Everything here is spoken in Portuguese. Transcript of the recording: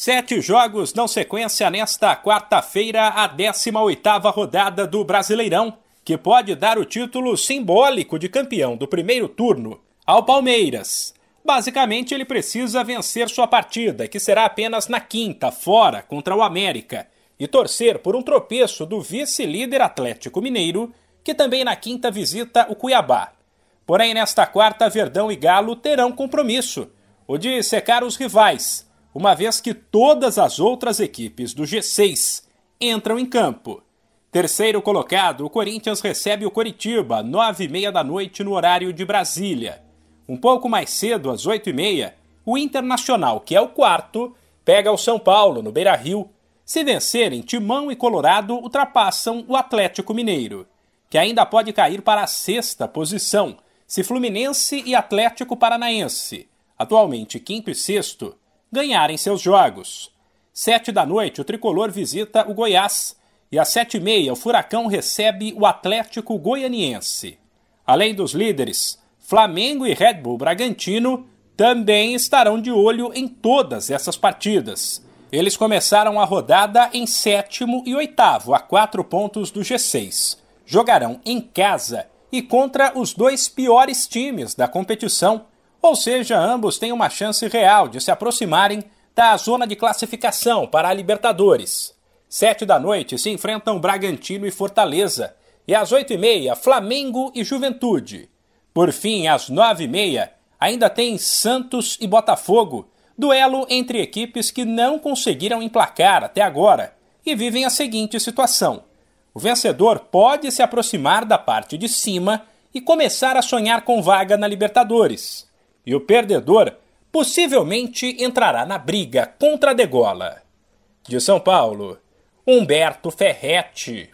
Sete jogos dão sequência nesta quarta-feira, a 18ª rodada do Brasileirão, que pode dar o título simbólico de campeão do primeiro turno ao Palmeiras. Basicamente, ele precisa vencer sua partida, que será apenas na quinta, fora, contra o América, e torcer por um tropeço do vice-líder Atlético Mineiro, que também na quinta visita o Cuiabá. Porém, nesta quarta, Verdão e Galo terão compromisso, o de secar os rivais uma vez que todas as outras equipes do G6 entram em campo. Terceiro colocado, o Corinthians recebe o Coritiba, nove e meia da noite no horário de Brasília. Um pouco mais cedo, às oito e meia, o Internacional, que é o quarto, pega o São Paulo, no Beira-Rio. Se vencerem, Timão e Colorado ultrapassam o Atlético Mineiro, que ainda pode cair para a sexta posição, se Fluminense e Atlético Paranaense, atualmente quinto e sexto, ganharem seus jogos. Sete da noite, o tricolor visita o Goiás e às sete e meia, o Furacão recebe o Atlético Goianiense. Além dos líderes, Flamengo e Red Bull Bragantino também estarão de olho em todas essas partidas. Eles começaram a rodada em sétimo e oitavo, a quatro pontos do G6. Jogarão em casa e contra os dois piores times da competição, ou seja, ambos têm uma chance real de se aproximarem da zona de classificação para a Libertadores. Sete da noite se enfrentam Bragantino e Fortaleza, e às oito e meia Flamengo e Juventude. Por fim, às nove e meia, ainda tem Santos e Botafogo, duelo entre equipes que não conseguiram emplacar até agora e vivem a seguinte situação. O vencedor pode se aproximar da parte de cima e começar a sonhar com vaga na Libertadores e o perdedor possivelmente entrará na briga contra a degola. De São Paulo, Humberto Ferretti.